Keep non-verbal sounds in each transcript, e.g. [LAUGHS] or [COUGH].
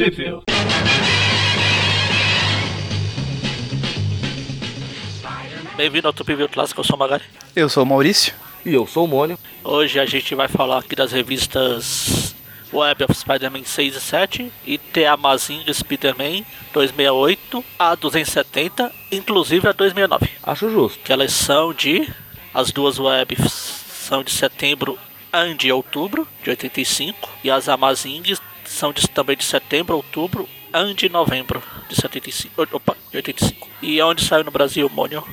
Sheffield. Bem-vindo ao Tupi View Clássico, eu sou o Magari. Eu sou o Maurício. E eu sou o Mônio. Hoje a gente vai falar aqui das revistas Web of Spider-Man 6 e 7 e The Amazing Spider-Man 268 a 270, inclusive a 269. Acho justo. Que elas são de. As duas webs são de setembro e de outubro de 85 e as Amazing são de, também de setembro, outubro e de novembro de 75. Opa, de 85. E onde saiu no Brasil, Mônio?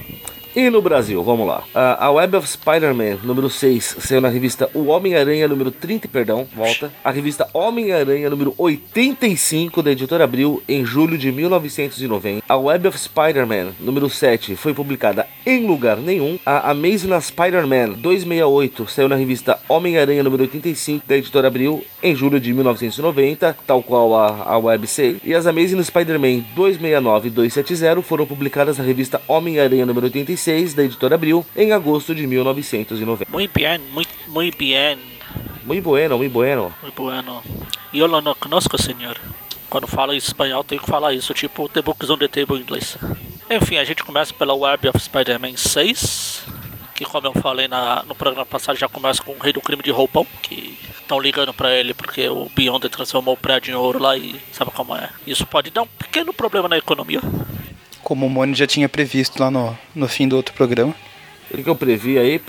E no Brasil, vamos lá. Uh, a Web of Spider-Man, número 6, saiu na revista O Homem-Aranha, número 30, perdão, volta. A revista Homem-Aranha, número 85, da editora Abril, em julho de 1990. A Web of Spider-Man, número 7, foi publicada em lugar nenhum. A Amazing Spider-Man 268 saiu na revista Homem-Aranha, número 85, da editora Abril, em julho de 1990, tal qual a, a Web 6. E as Amazing Spider-Man 269 e 270 foram publicadas na revista Homem-Aranha, número 85 da editora Abril, em agosto de 1990. Muy bien, muy, muy bien. Muy bueno, muy bueno. Muy bueno. Eu não conosco, senhor. Quando fala em espanhol, tenho que falar isso, tipo The Books on the Table em inglês. Enfim, a gente começa pela Web of Spider-Man 6, que como eu falei na, no programa passado, já começa com o Rei do Crime de Roupão, que estão ligando para ele porque o Beyond transformou o prédio em ouro lá e sabe como é. Isso pode dar um pequeno problema na economia como o Moni já tinha previsto lá no, no fim do outro programa. O que eu previ aí?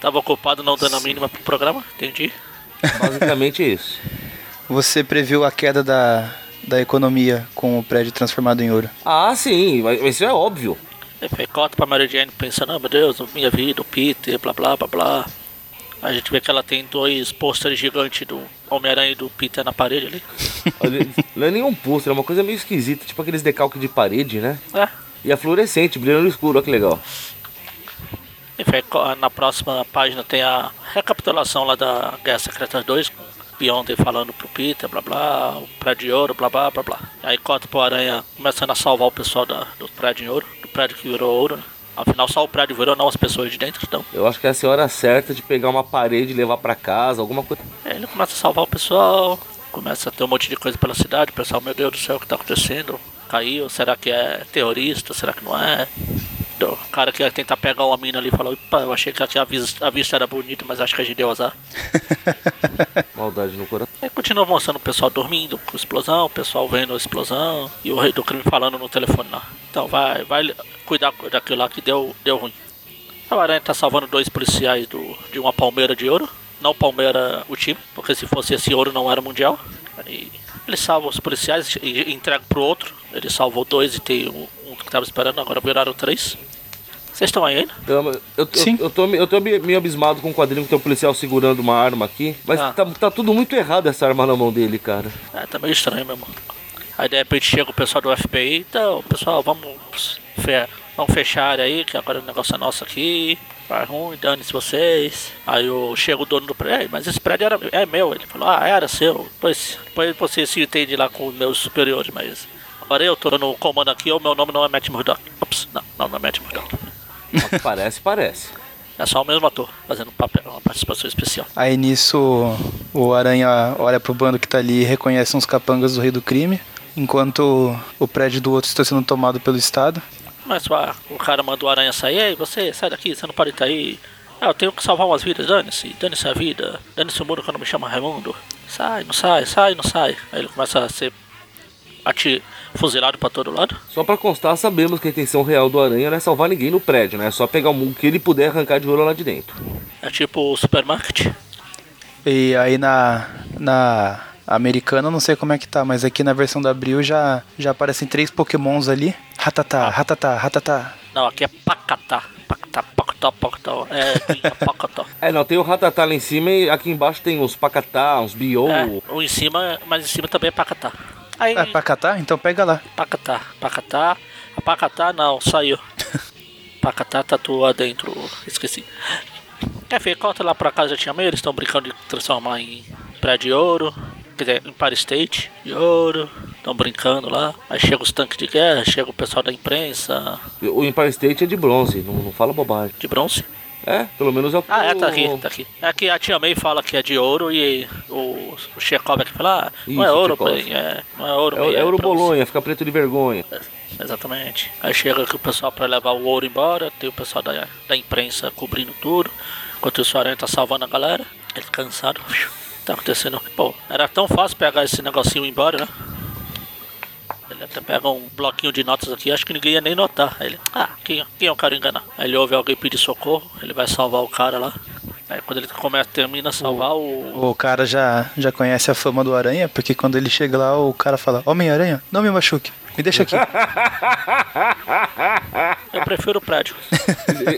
Tava ocupado não dando a mínima pro programa, entendi. Basicamente [LAUGHS] isso. Você previu a queda da, da economia com o prédio transformado em ouro. Ah, sim, mas isso é óbvio. Foi cota pra Mary Jane pensando, oh, meu Deus, minha vida, o Peter, blá blá blá blá. A gente vê que ela tem dois pôsteres gigantes do Homem-Aranha e do Peter na parede ali. [LAUGHS] Não é nenhum pôster, é uma coisa meio esquisita, tipo aqueles decalques de parede, né? É. E a fluorescente, brilhando no escuro, olha que legal. Enfim, na próxima página tem a recapitulação lá da Guerra Secreta 2, com Beyonder falando pro Peter, blá blá, o prédio de ouro, blá blá blá blá. Aí corta pro Aranha começando a salvar o pessoal da, do prédio de ouro, do prédio que virou ouro, né? Afinal, só o prédio virou, não as pessoas de dentro, então. Eu acho que essa é a hora certa de pegar uma parede e levar para casa, alguma coisa. É, ele começa a salvar o pessoal, começa a ter um monte de coisa pela cidade, o pessoal, meu Deus do céu, o que tá acontecendo? Caiu, será que é terrorista, será que não é? O cara que ia tentar pegar uma mina ali falou, opa, eu achei que a vista, a vista era bonita, mas acho que a gente deu azar. [LAUGHS] Maldade no coração. Aí continua avançando o pessoal dormindo com explosão, o pessoal vendo a explosão e o rei do crime falando no telefone lá. Então vai, vai cuidar daquilo lá que deu, deu ruim. A Aranha tá salvando dois policiais do, de uma palmeira de ouro. Não palmeira o time, porque se fosse esse ouro não era mundial. Aí ele salva os policiais e entrega pro outro. Ele salvou dois e tem um, um que tava esperando, agora viraram três. Vocês estão aí ainda? Eu, eu, Sim. Eu, eu, tô, eu tô meio abismado com o quadrinho que tem um policial segurando uma arma aqui. Mas ah. tá, tá tudo muito errado essa arma na mão dele, cara. É, tá meio estranho mesmo. Aí de repente chega o pessoal do FBI, então, pessoal, vamos, fe vamos fechar aí, que agora o negócio é nosso aqui. Vai ruim, dane-se vocês. Aí eu, chega o dono do prédio, mas esse prédio era, é meu. Ele falou, ah, era seu. Depois, depois você se entende lá com os meus superiores, mas agora eu tô no comando aqui, o meu nome não é Matt Murdock. Ops, não, não, não é Matt Murdock. [LAUGHS] Parece, parece. É só o mesmo ator fazendo papel, uma participação especial. Aí nisso o Aranha olha pro bando que tá ali e reconhece uns capangas do Rei do Crime enquanto o prédio do outro está sendo tomado pelo Estado. Mas o cara manda o aranha sair, ei, você sai daqui, você não pode estar aí. Ah, eu tenho que salvar umas vidas, dane-se, dane-se a vida, dane-se o mundo quando me chama Raimundo. Sai, não sai, sai, não sai. Aí ele começa a ser fuzilado para todo lado. Só para constar, sabemos que a intenção real do Aranha não é salvar ninguém no prédio, né? É só pegar o que ele puder arrancar de ouro lá de dentro. É tipo o supermarket. E aí na, na americana, não sei como é que tá, mas aqui na versão da Abril já, já aparecem três pokémons ali. Ratatá, ah. ratatá, ratatá. Não, aqui é pacatá. Pacatá, pacatá, pacatá. É, pacatá. [LAUGHS] é, não, tem o ratatá lá em cima e aqui embaixo tem os pacatá, os biou. É, o em cima, mas em cima também é pacatá. Aí, é pacatá? Então pega lá. Pacatá, pacatá. A pacatá não, saiu. pacatá tatua dentro, esqueci. Enfim, conta lá pra casa já tinha meio, eles estão brincando de transformar em prédio de ouro quer dizer, Empire State de ouro, estão brincando lá. Aí chega os tanques de guerra, chega o pessoal da imprensa. O Empire State é de bronze, não, não fala bobagem. De bronze? É, pelo menos é o Ah, é, tá aqui, tá aqui. É que a Tia May fala que é de ouro e o, o Chekhov aqui fala, ah, não Isso, é ouro, bem, é, não é ouro, É, bem, é ouro pra você." Bolonha, fica preto de vergonha. Exatamente. Aí chega aqui o pessoal pra levar o ouro embora, tem o pessoal da, da imprensa cobrindo tudo, enquanto o Aranha tá salvando a galera, ele cansado, tá acontecendo. Pô, era tão fácil pegar esse negocinho embora, né? Ele até pega um bloquinho de notas aqui, acho que ninguém ia nem notar. Aí ele, ah, quem, quem eu quero enganar? Aí ele ouve alguém pedir socorro, ele vai salvar o cara lá. Aí quando ele começa, termina a salvar o. O cara já, já conhece a fama do Aranha, porque quando ele chega lá, o cara fala: Homem-Aranha, não me machuque, me deixa aqui. [LAUGHS] Eu prefiro o prédio.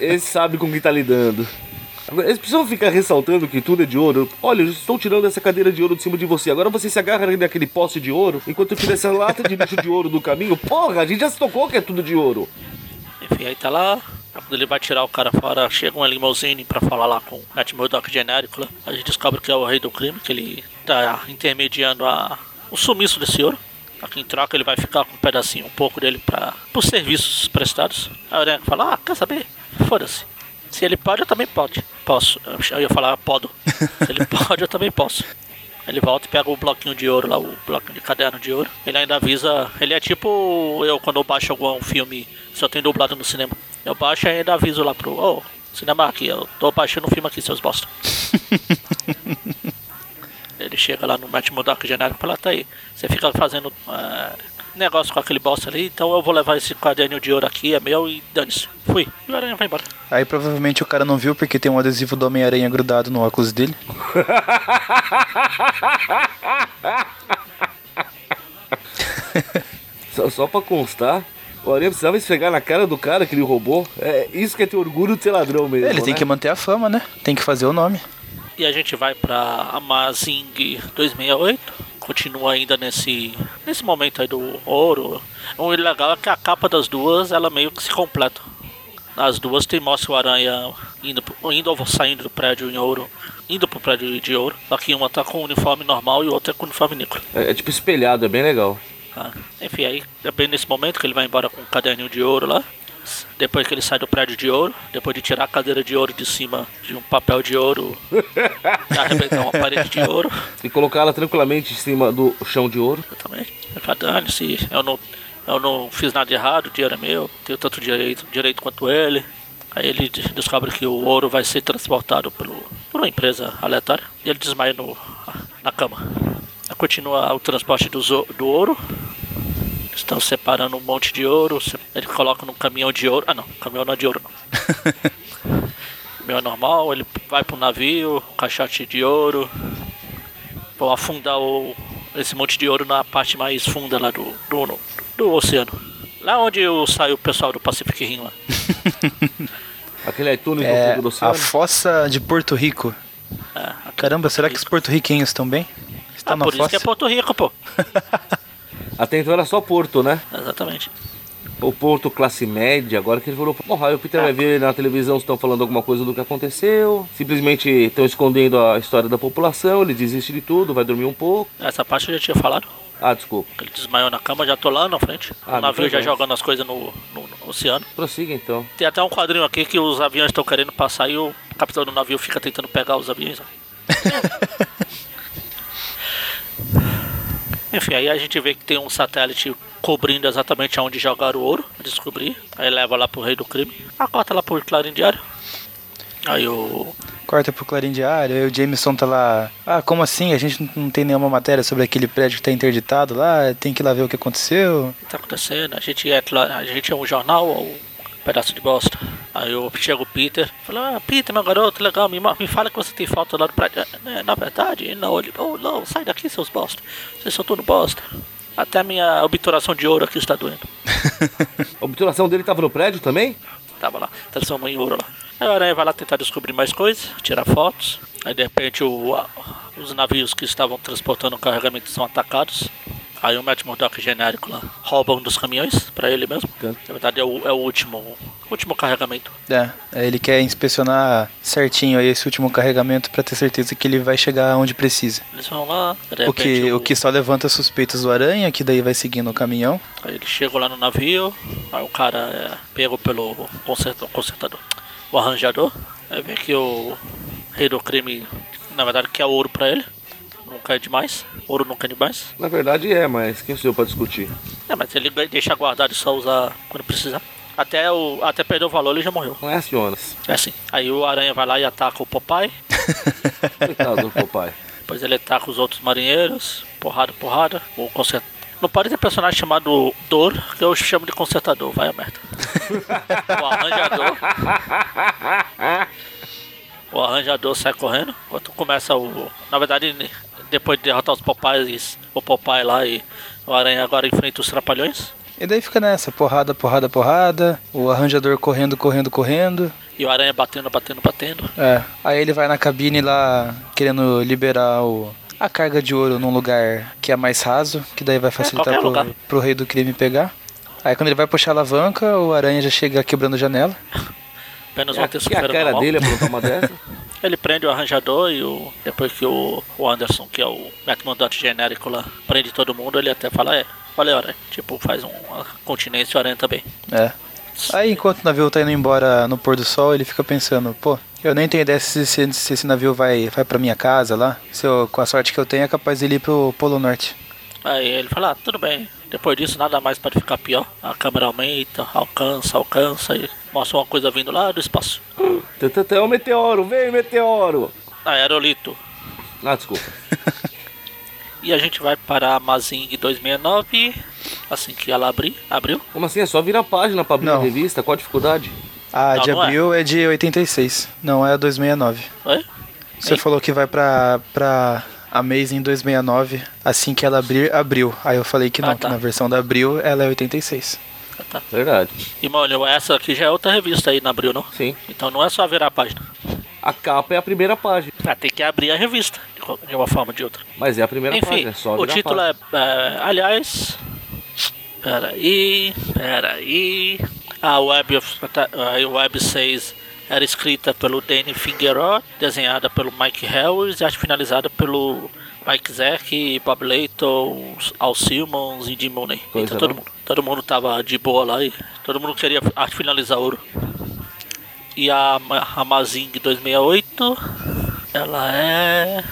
Ele sabe com quem tá lidando. Eles precisam ficar ressaltando que tudo é de ouro. Olha, eu estou tirando essa cadeira de ouro de cima de você. Agora você se agarra naquele poste de ouro enquanto eu tiro essa lata de lixo de ouro do caminho. Porra, a gente já se tocou que é tudo de ouro. Enfim, aí tá lá. Quando ele vai tirar o cara fora, chega uma limousine pra falar lá com o Matt Murdock genérico lá. A gente descobre que é o rei do crime, que ele tá intermediando a, o sumiço desse ouro. Aqui em troca ele vai ficar com um pedacinho, um pouco dele para os serviços prestados. A Aranha fala, ah, quer saber? Foda-se. Se ele pode, eu também pode. Posso. Eu ia falar, podo. Se ele [LAUGHS] pode, eu também posso. Ele volta e pega o bloquinho de ouro lá, o bloquinho de caderno de ouro. Ele ainda avisa. Ele é tipo eu quando eu baixo algum filme, só tem dublado no cinema. Eu baixo e ainda aviso lá pro. Ô, cinema aqui, eu tô baixando um filme aqui, seus bosta. [LAUGHS] Ele chega lá no Matt Murdock genérico e fala, tá aí, você fica fazendo eh, negócio com aquele bosta ali, então eu vou levar esse caderno de ouro aqui, é meu e dane-se. Fui. E o aranha vai embora. Aí provavelmente o cara não viu porque tem um adesivo do Homem-Aranha grudado no óculos dele. [LAUGHS] Só, só pra constar, o Aranha precisava esfregar na cara do cara que ele roubou. É isso que é ter orgulho de ser ladrão mesmo. ele tem né? que manter a fama, né? Tem que fazer o nome. E a gente vai pra Amazing 268. Continua ainda nesse, nesse momento aí do ouro. O legal é que a capa das duas, ela meio que se completa. Nas duas tem mostra o aranha indo, indo ou saindo do prédio em ouro. Indo pro prédio de ouro. Só que uma tá com o uniforme normal e outra com o uniforme negro. É, é tipo espelhado, é bem legal. Tá? Enfim, aí é bem nesse momento que ele vai embora com um caderninho de ouro lá. Depois que ele sai do prédio de ouro, depois de tirar a cadeira de ouro de cima de um papel de ouro [LAUGHS] arrebentar uma parede de ouro. E colocá-la tranquilamente em cima do chão de ouro. Exatamente. Dane-se, eu não, eu não fiz nada de errado, o dinheiro é meu, tenho tanto direito, direito quanto ele. Aí ele de- descobre que o ouro vai ser transportado pelo, por uma empresa aleatória e ele desmaia no, na cama. Aí continua o transporte do, do ouro. Estão separando um monte de ouro. Ele coloca num caminhão de ouro. Ah não, caminhão não é de ouro não. [LAUGHS] caminhão é normal, ele vai pro navio, caixote de ouro. Vão afundar o, esse monte de ouro na parte mais funda lá do, do, do oceano. Lá onde o, sai o pessoal do Pacific Rim lá. [LAUGHS] Aquele iTunes no É fundo do a oceano. fossa de Porto Rico. É, Caramba, será que os Porto porto-riquenhos estão bem? Rico. Está Ah, na por isso que é fossa? Porto Rico, pô. [LAUGHS] Até então era só Porto, né? Exatamente. O Porto classe média, agora que ele falou, aí o Peter vai ver na televisão se estão falando alguma coisa do que aconteceu, simplesmente estão escondendo a história da população, ele desiste de tudo, vai dormir um pouco. Essa parte eu já tinha falado. Ah, desculpa. Ele desmaiou na cama, já tô lá na frente. Ah, o navio não já jogando as coisas no, no- no oceano. Prossiga então. Tem até um quadrinho aqui que os aviões estão querendo passar e o capitão do navio fica tentando pegar os aviões. [LAUGHS] Enfim, aí a gente vê que tem um satélite cobrindo exatamente aonde jogaram o ouro, descobrir. Aí leva lá pro rei do crime. A corta lá pro Clarim Diário. Aí o. Corta pro Clarim Diário, aí o Jameson tá lá. Ah, como assim? A gente não tem nenhuma matéria sobre aquele prédio que tá interditado lá, tem que ir lá ver o que aconteceu. O que tá acontecendo? A gente é, a gente é um jornal ou pedaço de bosta? Aí eu chega o Peter, fala, ah, Peter, meu garoto, legal, me, me fala que você tem foto lá do prédio. "É, Na verdade, não, ele, oh, não, sai daqui, seus bosta. Vocês são tudo bosta. Até a minha obturação de ouro aqui está doendo. A [LAUGHS] obturação dele tava no prédio também? Tava lá, transformou em ouro lá. Aí o Aranha vai lá tentar descobrir mais coisas, tirar fotos. Aí de repente o, os navios que estavam transportando o carregamento são atacados. Aí o Matt Murdock genérico lá rouba um dos caminhões pra ele mesmo. Na verdade é o, é o último, o último carregamento. É, aí ele quer inspecionar certinho aí esse último carregamento pra ter certeza que ele vai chegar onde precisa. Eles vão lá, de O que, o que só levanta suspeitas do Aranha, que daí vai seguindo o caminhão. Aí eles chegam lá no navio, aí o cara é pego pelo conserto- consertador, o arranjador. Aí vê que o rei do crime, na verdade, quer ouro pra ele. Nunca é demais. Ouro nunca é demais. Na verdade é, mas quem sou eu pra discutir? É, mas ele deixa guardado e só usar quando precisar. Até, o, até perder o valor ele já morreu. Não é Jonas. É assim. Aí o Aranha vai lá e ataca o Popeye. [LAUGHS] Coitado do papai. Depois ele ataca os outros marinheiros. Porrada, porrada. O conserta... Não pode ter personagem chamado Dor, que eu chamo de consertador, vai a merda. [LAUGHS] o arranjador. O arranjador sai correndo. Enquanto começa o. Na verdade, depois de derrotar os Popeyes, o Popeye lá e o Aranha agora enfrenta os Trapalhões. E daí fica nessa, porrada, porrada, porrada. O arranjador correndo, correndo, correndo. E o Aranha batendo, batendo, batendo. É. Aí ele vai na cabine lá querendo liberar o, a carga de ouro num lugar que é mais raso, que daí vai facilitar qualquer pro, lugar. pro rei do crime pegar. Aí quando ele vai puxar a alavanca, o aranha já chega quebrando a janela. [LAUGHS] Apenas É, uma que a cara normal. dele é uma dessa? [LAUGHS] Ele prende o arranjador e o. Depois que o, o Anderson, que é o comandante genérico lá, prende todo mundo, ele até fala, é, valeu, Aranha. Tipo, faz um, uma continência Aranha também. É. Aí enquanto o navio tá indo embora no pôr do sol, ele fica pensando, pô, eu nem tenho ideia se, se, se esse navio vai, vai pra minha casa lá. Se eu, com a sorte que eu tenho, é capaz de ele ir pro Polo Norte. Aí ele fala, ah, tudo bem. Depois disso nada mais pode ficar pior. A câmera aumenta, alcança, alcança e mostra uma coisa vindo lá do espaço. É o meteoro, vem meteoro! Aerolito. Ah, desculpa. [LAUGHS] E a gente vai para a Mazing 269, assim que ela abrir, abriu. Como assim? É só virar a página pra abrir Não. a revista? Qual a dificuldade? A Não, de não é. abril é. de 86, não é a 269. Oi? Você Ei. falou que vai pra, pra Amazing 269, assim que ela abrir, abriu. Aí eu falei que não, Ah, tá. que na versão da abril ela é 86. Ah, tá. Verdade. E mano, essa aqui já é outra revista aí na abril, não? Sim. Então não é só virar a página. A capa é a primeira página. Ah, tem que abrir a revista, de uma forma ou de outra. Mas é a primeira Enfim, página. É só o a título página. é, é. Aliás. Peraí. Peraí. A Web, of- a Web 6 era escrita pelo Danny Fingerod, desenhada pelo Mike Harris e arte finalizada pelo Mike Zack, Bob Layton, Al Simmons e Jim Mooney. Coisa, Então todo não? mundo, todo mundo tava de boa lá e todo mundo queria arte finalizar ouro. E a, Ma- a Mazing 268, ela é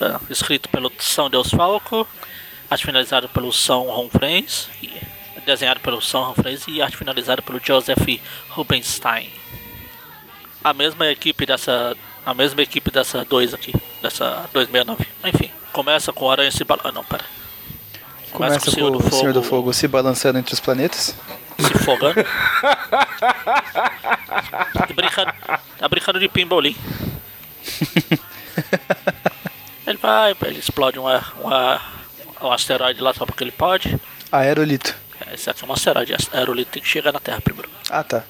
é, escrito pelo São Deus Falco, arte finalizada pelo São Ronfrens, e desenhado pelo São Ronfrens e arte finalizada pelo Joseph Rubenstein. A mesma equipe dessa, a mesma equipe dessa 2 aqui, dessa 269. Enfim, começa com o Aranha se balançando. Não, pera. Começa com o Senhor do Fogo se balançando entre os planetas. se fogando. Tá brincando, tá brincando de pimbolim. [LAUGHS] Ele vai, ele explode um, um, um asteroide lá só porque ele pode. Aerolito. Esse aqui é um asteroide, aerolito tem que chegar na Terra primeiro. Ah, tá.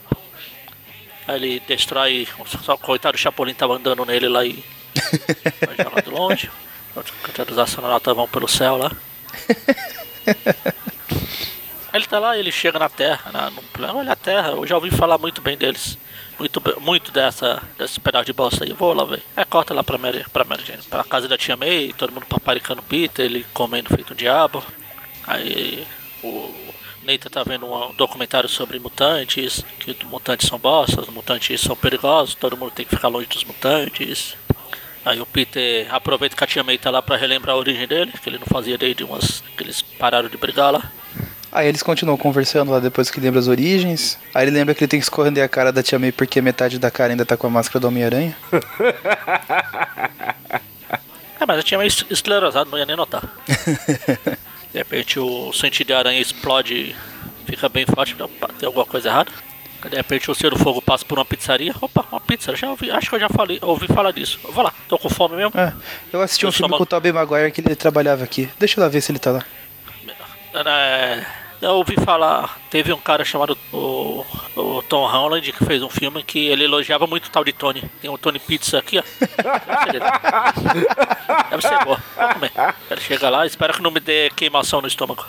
Aí ele destrói, só o coitado do Chapolin tava andando nele lá e [LAUGHS] vai jogar de longe. Os astronautas vão pelo céu lá. Ele tá lá, ele chega na Terra, na, no plano, olha a Terra, eu já ouvi falar muito bem deles. Muito, muito dessa, desse pedaço de bosta aí, eu vou lá ver. É, corta lá pra Mary, pra Mary Jane, pra casa da tia May, todo mundo paparicando Peter, ele comendo feito um diabo. Aí o Neita tá vendo um documentário sobre mutantes, que os mutantes são bostas, os mutantes são perigosos, todo mundo tem que ficar longe dos mutantes. Aí o Peter aproveita que a tia May tá lá pra relembrar a origem dele, que ele não fazia desde umas. que eles pararam de brigar lá. Aí eles continuam conversando lá depois que lembra as origens. Aí ele lembra que ele tem que esconder a cara da Tia May porque metade da cara ainda tá com a máscara do Homem-Aranha. [LAUGHS] É, mas a tia May es- esclerosada, não ia nem notar. [LAUGHS] De repente o sentido de aranha explode, fica bem forte, tem alguma coisa errada. De repente o Senhor do Fogo passa por uma pizzaria. Opa, uma pizza, já ouvi, acho que eu já falei, ouvi falar disso. Eu vou lá, tô com fome mesmo. É, eu assisti um Eu filme só com o Tobey Maguire que ele trabalhava aqui. Deixa eu lá ver se ele tá lá. É, eu ouvi falar, teve um cara chamado o, o Tom Holland que fez um filme que ele elogiava muito o tal de Tony. Tem um Tony Pizza aqui, ó. [LAUGHS] Deve ser boa. Vamos comer. Ele chega lá, espero que não me dê queimação no estômago.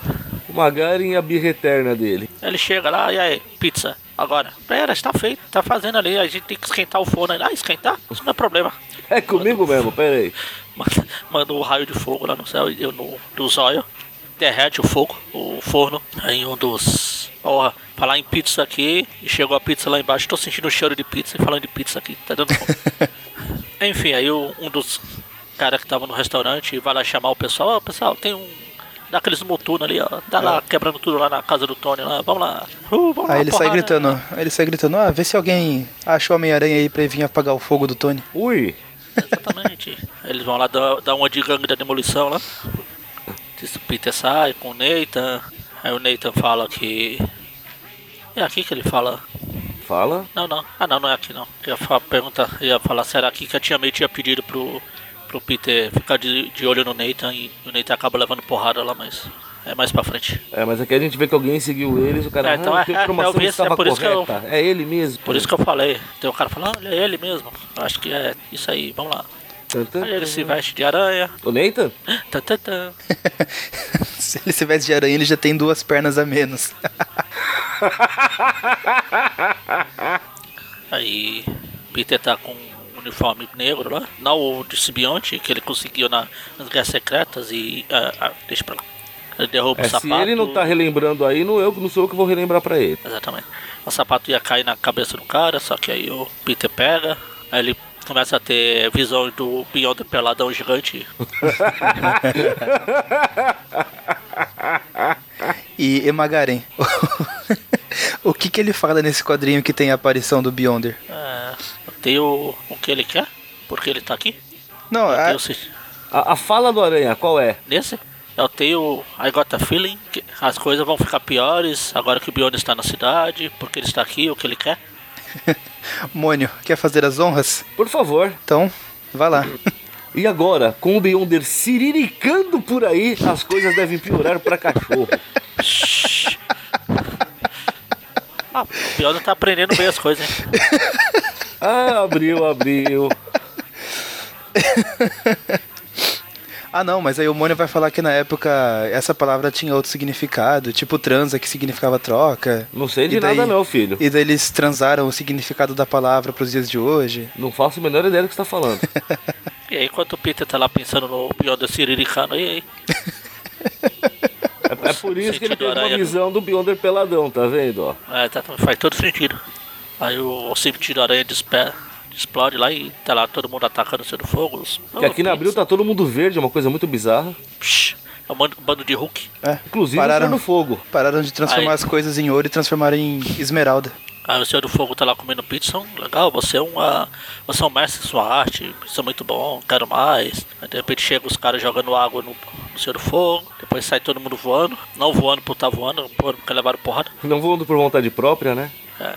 O Magaren e a birra eterna dele. Ele chega lá, e aí, pizza. Agora, pera, está feito, tá fazendo ali, a gente tem que esquentar o forno. Ah, esquentar? Isso não é problema. É comigo mesmo, pera aí. [LAUGHS] Manda, manda um raio de fogo lá no céu e eu no, do zóio. Derrete o fogo, o forno. Aí um dos. Ó, falar em pizza aqui. E chegou a pizza lá embaixo. Tô sentindo o cheiro de pizza e falando de pizza aqui. Tá dando fome. [LAUGHS] Enfim, aí um dos. cara que tava no restaurante vai lá chamar o pessoal. Ó, pessoal, tem um. Dá aqueles noturnos ali, ó. Tá lá quebrando tudo lá na casa do Tony lá. Vamos lá. Uh, vamos lá, Aí ele sai porrada. gritando, ele sai gritando, ah, vê se alguém acha o Homem-Aranha aí pra ele vir apagar o fogo do Tony. Ui, Exatamente. Eles vão lá dar, dar uma de gangue da demolição lá. O Peter sai com o Nathan. Aí o Nathan fala que. É aqui que ele fala. fala. Não, não. Ah, não, não é aqui não. Ia fa- perguntar, eu ia falar se era aqui que a tia May tinha pedido pro, pro Peter ficar de, de olho no Nathan e o Nathan acaba levando porrada lá, mas é mais pra frente. É, mas aqui a gente vê que alguém seguiu eles, o cara, É, então ah, é- é, eu vi é estava por isso que eu- correta. É ele mesmo. Por isso que eu falei. Tem um cara falando, olha, é ele mesmo. Acho que é isso aí, vamos lá. Aí ele se veste de aranha. O Nathan? [LAUGHS] Se ele se veste de aranha, ele já tem duas pernas a menos. [LAUGHS] Aí Peter tá com um uniforme negro lá. Não o de simbionte que ele conseguiu na, nas guerras secretas e. ah, ah, deixa pra lá. Ele derruba É, o se sapato. ele não tá relembrando aí, não, eu, não sou eu que vou relembrar pra ele. Exatamente. O sapato ia cair na cabeça do cara, só que aí o Peter pega, aí ele começa a ter visão do Beyond Peladão gigante. [LAUGHS] E Emagaren, [LAUGHS] o que que ele fala nesse quadrinho que tem a aparição do Beyonder? É, tem o, o que ele quer, porque ele tá aqui. Não, a- tenho A, a fala do Aranha, qual é? Nesse, eu tenho I got a feeling que as coisas vão ficar piores agora que o Beyond está na cidade, porque ele está aqui, o que ele quer. [LAUGHS] Mônio, quer fazer as honras? Por favor. Então, vá lá. E agora, com o Beyonder ciriricando por aí, as coisas devem piorar pra cachorro. Shhh. [LAUGHS] ah, o Beyond tá aprendendo bem as coisas, hein? Ah, abriu, abriu. [LAUGHS] Ah não, mas aí o Mônio vai falar que na época essa palavra tinha outro significado, tipo transa que significava troca. Não sei de daí- nada não, filho. E daí eles transaram o significado da palavra pros dias de hoje. Não faço a menor ideia do que você tá falando. [LAUGHS] E aí, enquanto o Peter tá lá pensando no Beyond Ciriricano, e aí? É, é por isso que ele teve uma visão do Beyonder peladão, tá vendo? Ó? É, tá, faz todo sentido. Aí o, o sentido aranha despe- explode lá e tá lá todo mundo atacando sendo fogo. Que aqui na Abril tá todo mundo verde, é uma coisa muito bizarra. Psh, é um bando, de Hulk. É, Inclusive pararam, o Senhor do Fogo. pararam de transformar Aí. as coisas em ouro e transformaram em esmeralda. Aí o Senhor do Fogo tá lá comendo pizza, legal, você é uma. Você é um mestre em sua arte, isso é muito bom, quero mais. Aí de repente chega os caras jogando água no, no Senhor do Fogo, depois sai todo mundo voando, não voando por estar voando, voando porque levaram porrada. Não voando por vontade própria, né? É.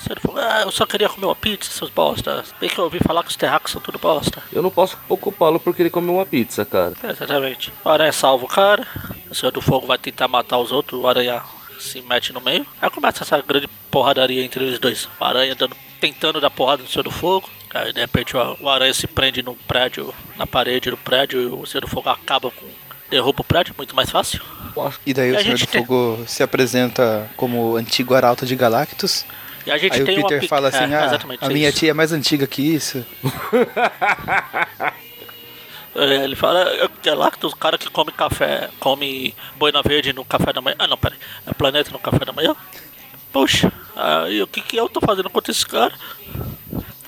O Senhor do Fogo, ah, eu só queria comer uma pizza, seus bosta. Bem que eu ouvi falar que os terráqueos são tudo bosta. Eu não posso ocupá-lo porque ele come uma pizza, cara. É, exatamente. O aranha salva o cara, o Senhor do Fogo vai tentar matar os outros, o aranha se mete no meio. Aí começa essa grande porradaria entre eles dois. O aranha dando, tentando dar porrada no Senhor do Fogo. Aí de repente o, aranha se prende no prédio, na parede do prédio, e o Senhor do Fogo acaba com. derruba o prédio, muito mais fácil. E daí E o Senhor do tem- Fogo se apresenta como antigo arauto de Galactus. E a gente Aí o tem uma Peter pic- fala assim, é, ah, a é minha isso. tia é mais antiga que isso. [LAUGHS] É, Ele fala, é, Galactus, o cara que come café, come boina verde no café da manhã. Ah, não, peraí. É planeta no café da manhã? Puxa, aí o que, que eu tô fazendo contra esse cara?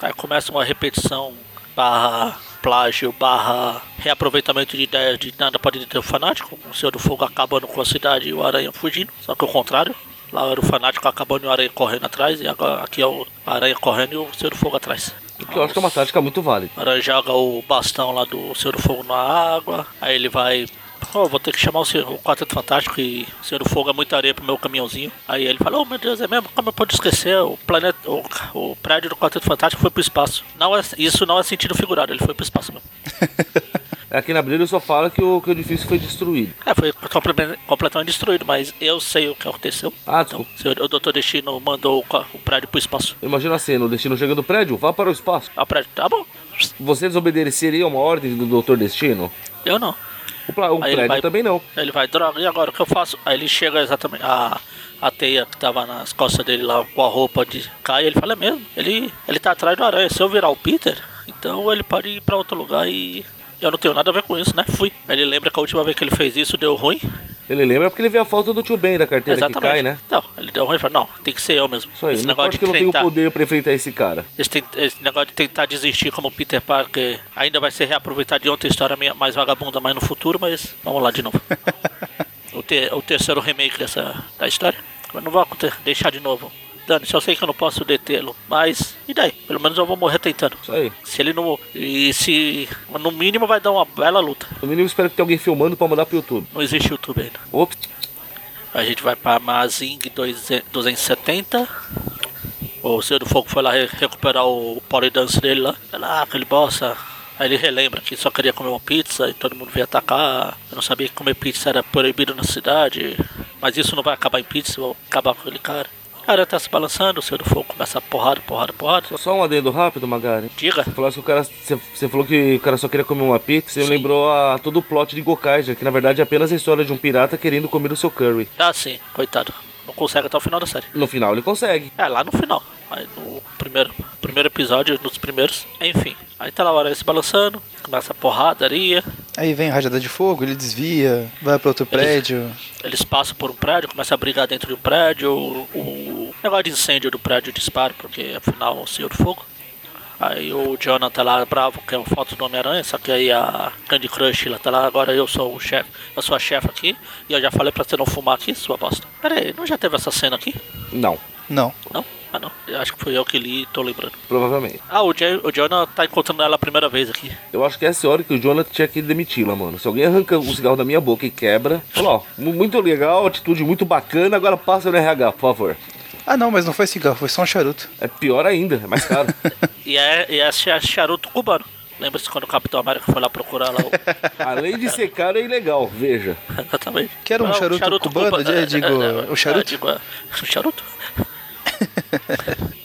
Aí começa uma repetição barra plágio, barra reaproveitamento de ideias de nada pode deter o fanático. O Senhor do Fogo acabando com a cidade e o Aranha fugindo. Só que o contrário. Lá era o fanático acabando e o Aranha correndo atrás. E agora aqui é o Aranha correndo e o Senhor do Fogo atrás. que eu acho que é uma tática muito válida. O Aranha joga o bastão lá do Senhor do Fogo na água. Aí ele vai. Oh, vou ter que chamar o, senhor, o Quarteto Fantástico e o Senhor do Fogo é muita areia pro meu caminhãozinho. Aí ele fala, oh meu Deus, é mesmo? Como eu pude esquecer? O planeta. O, o prédio do Quarteto Fantástico foi pro espaço. Não é, isso não é sentido figurado, ele foi pro espaço mesmo. [LAUGHS] Aqui na Abril ele só fala que o, que o edifício foi destruído. É, foi comple- completamente destruído, mas eu sei o que aconteceu. Ah, Então, o Dr. Destino mandou o, prédio pro espaço. Imagina a cena, o destino chega do prédio, vá para o espaço. Ah, o prédio, tá bom. Você desobedeceria uma ordem do Doutor Destino? Eu não. O, o prédio vai- também não. Ele vai, droga, e agora o que eu faço? Aí ele chega exatamente. A, a teia que tava nas costas dele lá com a roupa de cai, ele fala, é mesmo? Ele, ele tá atrás do aranha. Se eu virar o Peter, então ele pode ir pra outro lugar e. Eu não tenho nada a ver com isso, né? Fui. Ele lembra que a última vez que ele fez isso deu ruim. Ele lembra porque ele vê a foto do tio Ben da carteira que cai, né? Então, ele deu ruim, fala, não, tem que ser eu mesmo. Isso aí, esse não negócio de que eu não tenho tentar, poder pra enfrentar esse cara. esse, tem- esse negócio de tentar desistir como Peter Parker ainda vai ser reaproveitado de outra história minha, mais vagabunda mais no futuro, mas vamos lá de novo. [LAUGHS] o, ter- o terceiro remake dessa da história. Mas não vou deixar de novo. Dani, eu sei que eu não posso detê-lo, mas e daí? Pelo menos eu vou morrer tentando. Isso aí. Se ele não. E se. No mínimo vai dar uma bela luta. No mínimo, espero que tenha alguém filmando pra mandar pro YouTube. Não existe YouTube ainda. Ops. A gente vai pra Mazing 270. O Senhor do Fogo foi lá re- recuperar o polydance dele lá. Lá, aquele bosta. Aí ele relembra que só queria comer uma pizza e todo mundo veio atacar. Eu não sabia que comer pizza era proibido na cidade. Mas isso não vai acabar em pizza, vou acabar com aquele cara. O cara tá se balançando, o Senhor do Fogo começa a porrada, porrada, porrada. Só um adendo rápido, Magari. Diga. Você falou que o cara, você, você falou que o cara só queria comer uma pizza. Você me lembrou a, todo o plot de Gokaiger, que na verdade é apenas a história de um pirata querendo comer o seu curry. Ah, sim, coitado. Não consegue até o final da série. No final ele consegue. É, lá no final. Aí no primeiro, primeiro episódio, nos primeiros. Enfim. Aí tá lá o Aranha se balançando, começa a porradaria. Aí vem rajada de fogo, ele desvia, vai pra outro prédio. Eles passam por um prédio, começam a brigar dentro de um prédio. O, o negócio de incêndio do prédio dispara, porque afinal é o Senhor do Fogo. Aí o Jonathan tá lá bravo, que é uma foto do Homem-Aranha, só que aí a Candy Crush ela tá lá, agora eu sou o chefe, eu sou a chefe aqui, e eu já falei pra você não fumar aqui, sua bosta. Pera aí, não já teve essa cena aqui? Não, Não. Não? Ah não, eu acho que foi eu que li e tô lembrando. provavelmente. Ah, o, Jay, o Jonah tá encontrando ela a primeira vez aqui. Eu acho que essa é a hora que o Jonathan tinha que demiti-la, mano. Se alguém arranca o cigarro da minha boca e quebra, fala, ó, mu- muito legal, atitude muito bacana, agora passa no RH, por favor. Ah não, mas não foi cigarro, foi só um charuto. É pior ainda, é mais caro. [LAUGHS] E é, e é cha- charuto cubano. Lembra-se quando o Capitão América foi lá procurar lá o. [LAUGHS] Além de ser caro, é ilegal, veja. [LAUGHS] Exatamente. Que era um Ah, o charuto cubano, cuba- eu digo, o charuto? é, digo, é, o charuto? [LAUGHS]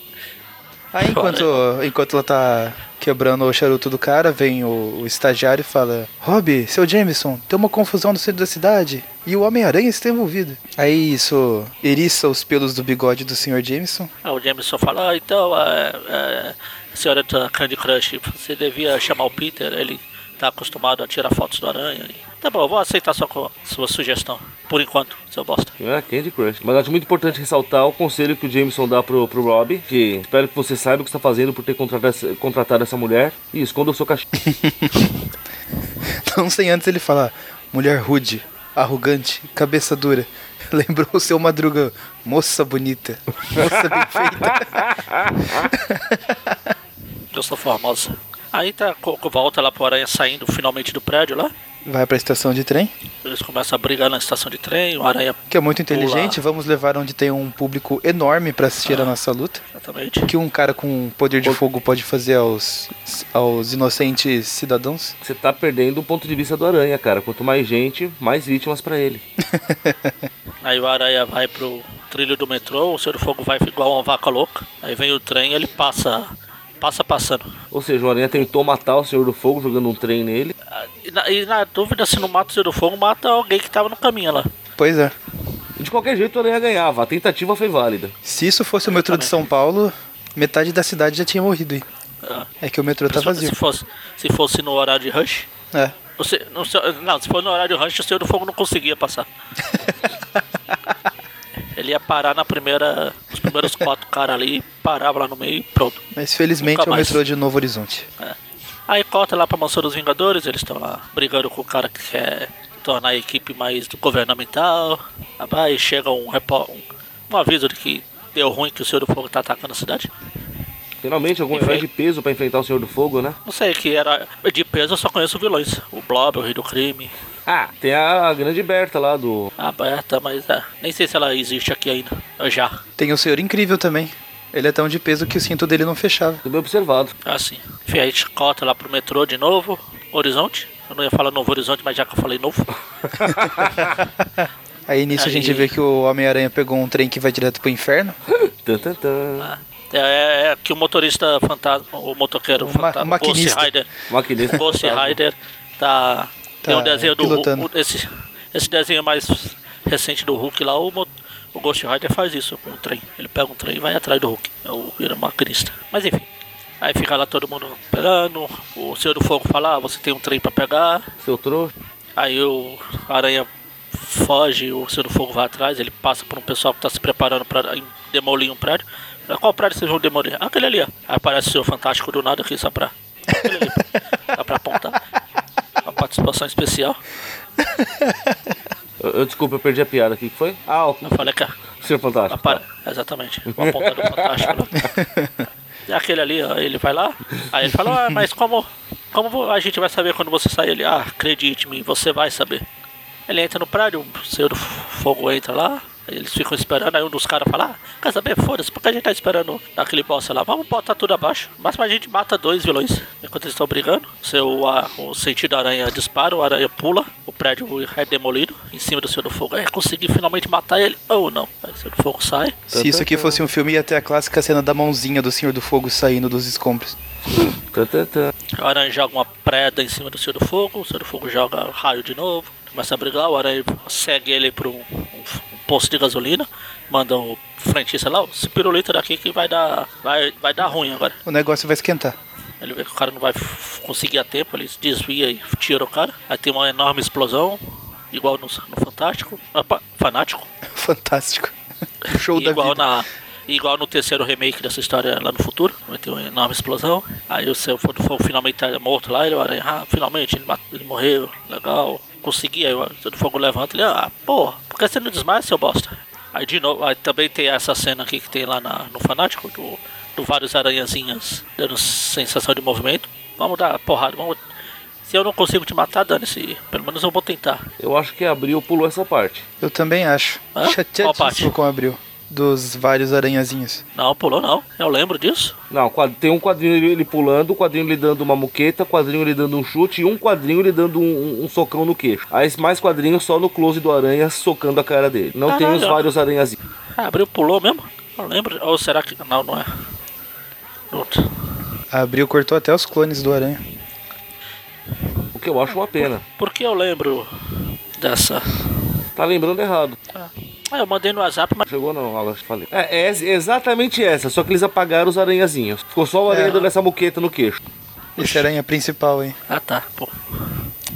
Aí enquanto, enquanto ela tá quebrando o charuto do cara, vem o, o estagiário e fala: Rob, seu Jameson, tem uma confusão no centro da cidade e o Homem-Aranha está envolvido. Aí isso eriça os pelos do bigode do Sr. Jameson. Aí o Jameson fala, ah, então, é, é, senhora da Candy Crush, você devia chamar o Peter, ele tá acostumado a tirar fotos do aranha. Tá bom, eu vou aceitar sua, sua sugestão, por enquanto, seu bosta. É, Candy Crush. Mas acho muito importante ressaltar o conselho que o Jameson dá pro, pro Rob, que espero que você saiba o que está fazendo por ter contratado essa, contratado essa mulher e esconda o seu cachorro. [LAUGHS] Não sem antes ele falar: mulher rude, arrogante, cabeça dura. [LAUGHS] Lembrou o seu madruga, moça bonita, moça bem feita. [LAUGHS] Eu sou formosa. Aí tá, co- co- volta lá pro aranha saindo finalmente do prédio lá. Vai pra estação de trem, Eles começam a brigar na estação de trem, o aranha. que é muito inteligente. Vamos levar onde tem um público enorme pra assistir a nossa luta. Exatamente. que um cara com poder de fogo pode fazer aos, aos inocentes cidadãos. Você tá perdendo o ponto de vista do Aranha, cara. Quanto mais gente, mais vítimas pra ele. [LAUGHS] Aí o aranha vai pro trilho do metrô, o Senhor do Fogo vai igual uma vaca louca. Aí vem o trem ele passa. Passa passando. Ou seja, o Aranha tentou matar o Senhor do Fogo jogando um trem nele. E na, e na dúvida, se não mata o Senhor do Fogo, mata alguém que tava no caminho lá. Pois é. De qualquer jeito o Aranha ganhava. A tentativa foi válida. Se isso fosse o metrô de São Paulo, metade da cidade já tinha morrido aí. Ah, É que o metrô tá vazio. Se fosse, se fosse no horário de rush. É. Você, não, se- não, se for no horário de rush, o Senhor do Fogo não conseguia passar. [LAUGHS] Ele ia parar na primeira. Os primeiros [LAUGHS] quatro caras ali, parava lá no meio e pronto. Mas felizmente é o metrô de Novo Horizonte. É. Aí corta lá pra Mansão dos Vingadores, eles estão lá brigando com o cara que quer tornar a equipe mais governamental. Aí chega um, um, um aviso de que deu ruim que o Senhor do Fogo tá atacando a cidade. Finalmente, algum herói de peso pra enfrentar o Senhor do Fogo, né? Não sei que era. De peso eu só conheço vilões. O Blob, o Rei do Crime, tem a grande Berta lá do. a Berta, mas é, nem sei se ela existe aqui ainda. Eu já. Tem o Senhor Incrível também. Ele é tão de peso que o cinto dele não fechava. Tudo bem observado. Assim. Enfim, a gente corta lá pro metrô de novo. Horizonte. Eu não ia falar Novo Horizonte, mas já que eu falei novo. [LAUGHS] Aí nisso a Aí- gente vê que o Homem-Aranha pegou um trem que vai direto pro inferno. Tan. É, é, é que o motorista fantasma, o motoqueiro O ma- fantasma, o. Ghost Rider, Maquinista. Ghost Rider tá, tem um desenho do pilotando. Hulk, esse, esse desenho mais recente do Hulk lá, o, o Ghost Rider faz isso com o trem. Ele pega um trem e vai atrás do Hulk. É o vira maquinista. Mas enfim. Aí fica lá todo mundo pegando. O Senhor do Fogo fala, ah, você tem um trem pra pegar. Seu trouxa. Aí o Aranha foge, o Senhor do Fogo vai atrás, ele passa por um pessoal que tá se preparando pra demolir um prédio. Fala, Qual prédio vocês vão demolir? Ah, aquele ali, ó. Aí aparece o Senhor Fantástico do nada aqui só pra. [LAUGHS] Aquele ali, só pra apontar. Participação especial. [LAUGHS] Eu, eu- desculpa, eu perdi a piada aqui. O que foi? Ah, o Eu falei que Senhor Fantástico. Apare... Exatamente. O apontador fantástico lá. [LAUGHS] E aquele ali, ó, ele vai lá, aí ele fala, ah, mas como, como a gente vai saber quando você sair? Ele, ah, acredite-me, você vai saber. Ele entra no prédio, o Senhor do Fogo entra lá, eles ficam esperando, aí um dos caras fala, ah, quer saber, foda-se, porque a gente tá esperando aquele boss lá, vamos botar tudo abaixo. Mas a gente mata dois vilões, enquanto eles estão brigando, seu, a, o sentido aranha dispara, o aranha pula, o prédio é demolido, em cima do Senhor do Fogo, é, consegui finalmente matar ele, ou não, aí o Senhor do Fogo sai, Se isso aqui fosse um filme, ia ter a clássica cena da mãozinha do Senhor do Fogo saindo dos escombros. O Aranha joga uma preda em cima do Senhor do Fogo, o Senhor do Fogo joga raio de novo, começa a brigar, o Aranha segue ele para um- um posto de gasolina, manda o frentista lá, "Ó, esse pirulito daqui que vai dar, vai, vai dar ruim agora. O negócio vai esquentar. Ele vê que o cara não vai conseguir a tempo, ele desvia e tira o cara. Aí tem uma enorme explosão, igual no, no Fantástico, opa, Fanático, [LAUGHS] Fantástico. [LAUGHS] Show da igual vida. na igual no terceiro remake dessa história lá no futuro vai ter uma enorme explosão aí o seu finalmente tá morto lá ele olha ah finalmente ele, ele morreu legal consegui aí o do Fogo levanta ele ah porra por que você não desmaia seu bosta aí de novo aí também tem essa cena aqui que tem lá na, no Fanático do, do vários aranhazinhas dando sensação de movimento vamos dar porrada vamos se eu não consigo te matar dane-se pelo menos eu vou tentar Eu acho que abriu pulou essa parte. Eu também acho. Hã? Qual parte? Abril. Dos vários aranhazinhos. não pulou não eu lembro disso Não, tem um quadrinho ele pulando, um quadrinho ele dando uma muqueta, quadrinho ele dando um chute e um quadrinho ele dando um, um- um socão no queixo. Aí mais quadrinhos só no close do aranha socando a cara dele. Não tem os Caralho. vários aranhazinhos. Ah, abriu, pulou mesmo? Não lembro. Ou será que. Não, não é. Outro. A Abril cortou até os clones do aranha. O que eu acho uma pena. Por que eu lembro dessa. Tá lembrando errado. Ah, eu mandei no WhatsApp, mas. Chegou não, Alan, falei. É, é ex- exatamente essa, só que eles apagaram os aranhazinhos. Ficou só o aranha É. dando essa muqueta no queixo. Esse aranha principal, hein? Ah tá, pô.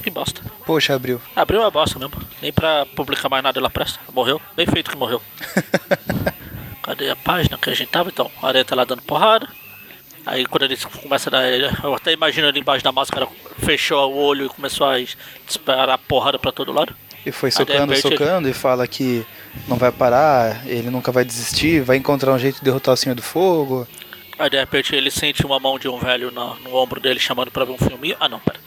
Que bosta. Poxa, Abril. Abriu a bosta mesmo. Nem pra publicar mais nada ela presta. Morreu. Bem feito que morreu. [LAUGHS] Cadê a página que a gente tava? Então, a aranha tá lá dando porrada. Aí quando ele começa a dar. Eu até imagino ali embaixo da máscara, fechou o olho e começou a disparar porrada pra todo lado. E foi Ah, socando, repente ele- socando e fala que não vai parar, ele nunca vai desistir, vai encontrar um jeito de derrotar o Senhor do Fogo. Aí de repente ele sente uma mão de um velho no, no ombro dele chamando pra ver um filminho. Ah não, pera.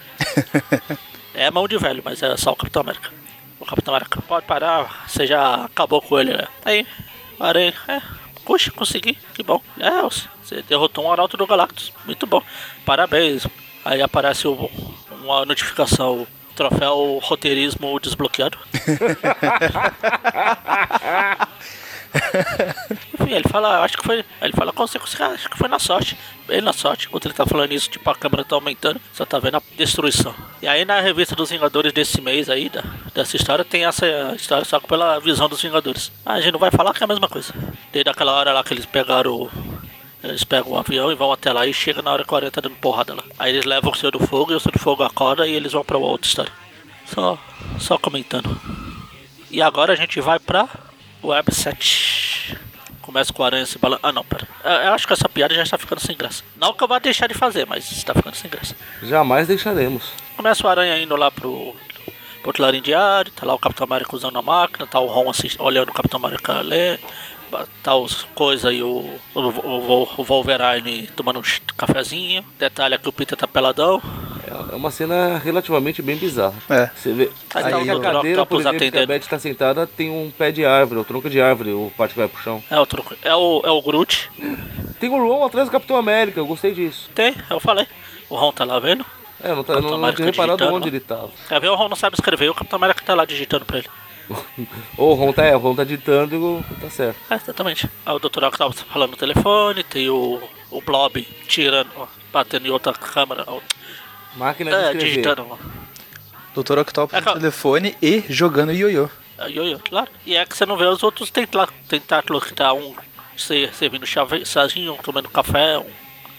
[LAUGHS] é mão de velho, mas é só o Capitão América. O Capitão América pode parar, você já acabou com ele, né? Aí, aranha, é, puxa, consegui, que bom. É, você derrotou um arauto do Galactus, muito bom. Parabéns. Aí aparece o- uma notificação, troféu roteirismo desbloqueado. [LAUGHS] Enfim, ele fala, acho que foi. Ele fala, com acho que foi na sorte. Bem na sorte. Enquanto ele tá falando isso, tipo, a câmera tá aumentando, só tá vendo a destruição. E aí na revista dos Vingadores desse mês aí, da, dessa história, tem essa história só pela visão dos Vingadores. Ah, a gente não vai falar que é a mesma coisa. Desde aquela hora lá que eles pegaram o. Eles pegam o avião e vão até lá e chega na hora 40 dando porrada lá. Aí eles levam o Senhor do Fogo e o Senhor do Fogo acorda e eles vão pra outra história. Só, só comentando. E agora a gente vai pra Web 7. Começa com o aranha se balançando. Ah, não, pera. Eu eu acho que essa piada já está ficando sem graça. Não que eu vá deixar de fazer, mas está ficando sem graça. Jamais deixaremos. Começa o aranha indo lá pro, outro lado diário. Tá lá o Capitão América usando a máquina. Tá o Ron assist, olhando o Capitão América ler. Tá os coisa e o, o, o, o Wolverine tomando um cafezinho. Detalhe é que o Peter tá peladão. É uma cena relativamente bem bizarra. É. Você vê. Aí Aí, tá o a cadeira, por exemplo, que a. Beth tá sentada, tem um pé de árvore, o tronco de árvore, o parte que vai pro chão. É o, truco- é o, é o Groot. Tem o Ron atrás do Capitão América, eu gostei disso. Tem, eu falei. O Ron tá lá vendo. É, não, tá, Capitão não, não tinha reparado onde né? ele tava. Quer ver? O Ron não sabe escrever. O Capitão América tá lá digitando pra ele. Ou o Ron tá, é, o Ron tá ditando e o- tá certo. É, exatamente. Aí o Dr. Octopus tá falando no telefone, tem o, o Blob tirando, ó, batendo em outra câmera, Máquina de é, escrever. digitando. Doutor Octopus É, no telefone e jogando ioiô. É, ioiô, claro. E é que você não vê os outros tentáculos que tá um se- servindo chave- chazinho, um tomando café. Um...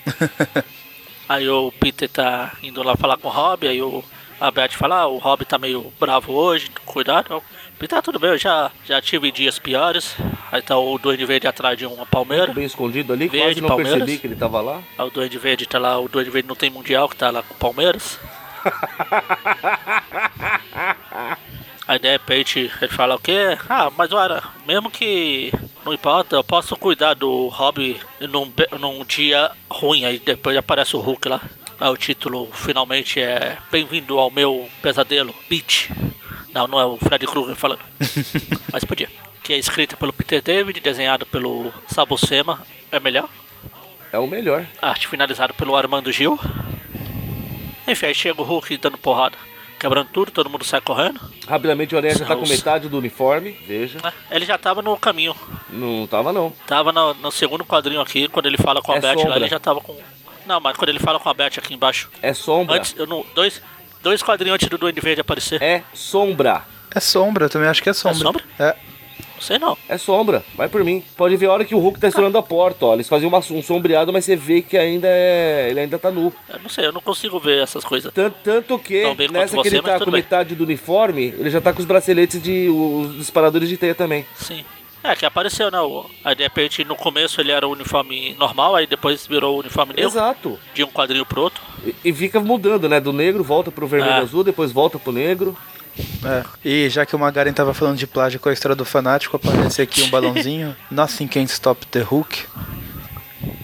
[LAUGHS] aí o Peter tá indo lá falar com o Rob, aí o a Beth fala, ah, o Rob tá meio bravo hoje, cuidado. E tá tudo bem, eu já, já tive dias piores. Aí tá o Duende Verde atrás de uma palmeira. Bem escondido ali, Verde, quase não Palmeiras. percebi que ele tava lá. Aí o Duende Verde tá lá, o Duende Verde não tem mundial, que tá lá com o Palmeiras. [LAUGHS] Aí de repente ele fala o quê? Ah, mas olha, mesmo que não importa, eu posso cuidar do Rob num, num dia ruim. Aí depois aparece o Hulk lá. Aí o título finalmente é Bem-vindo ao meu pesadelo, Beat. Não, não é o Freddy Krueger falando. [LAUGHS] mas podia. Que é escrita pelo Peter David, desenhado pelo Sabucema. É melhor? É o melhor. Arte finalizada pelo Armando Gil. Enfim, aí chega o Hulk dando porrada, quebrando tudo, todo mundo sai correndo. Rapidamente o Aranha já tá com metade do uniforme, veja. né? Ele já tava no caminho. Não tava não. Tava no, no segundo quadrinho aqui, quando ele fala com a É Beth lá, ele já tava com. Não, mas quando ele fala com a Beth aqui embaixo. É sombra. Antes, eu não. Dois, dois quadrinhos antes do Duende Verde aparecer. É sombra. É sombra, eu também acho que é sombra. sombra? É. Não sei não. É sombra, vai por mim. Pode ver a hora que o Hulk tá estourando a porta, ó. Eles faziam uma- um sombreado, mas você vê que ainda é. Ele ainda tá nu. Eu não sei, eu não consigo ver essas coisas. Tanto, tanto que, nessa que você, ele tá com bem. metade do uniforme, ele já tá com os braceletes de. os disparadores de teia também. Sim. É, que apareceu, né? Aí de repente no começo ele era o uniforme normal, aí depois virou o uniforme negro, Exato. de um quadrinho pro outro. E, e fica mudando, né? Do negro volta pro vermelho É. azul, depois volta pro negro. É. E já que o Magaren tava falando de plágio com a história do fanático, aparece aqui um balãozinho. [LAUGHS] Nothing can stop the Hulk.